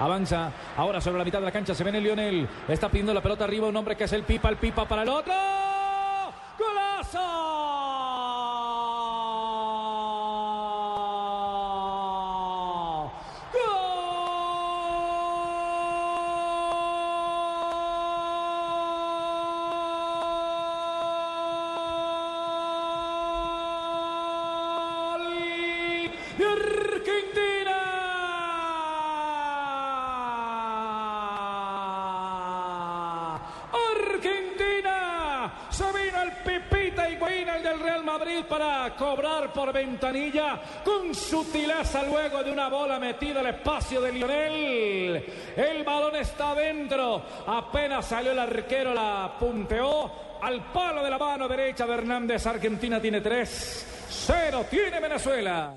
Avanza, ahora sobre la mitad de la cancha se viene Lionel. Está pidiendo la pelota arriba un hombre que es el Pipa, el Pipa para el otro. ¡Golazo! El Pipita Higuaín, el del Real Madrid, para cobrar por ventanilla con sutileza luego de una bola metida al espacio de Lionel. El balón está dentro. Apenas salió el arquero, la punteó al palo de la mano derecha de Hernández. Argentina tiene tres. Cero tiene Venezuela.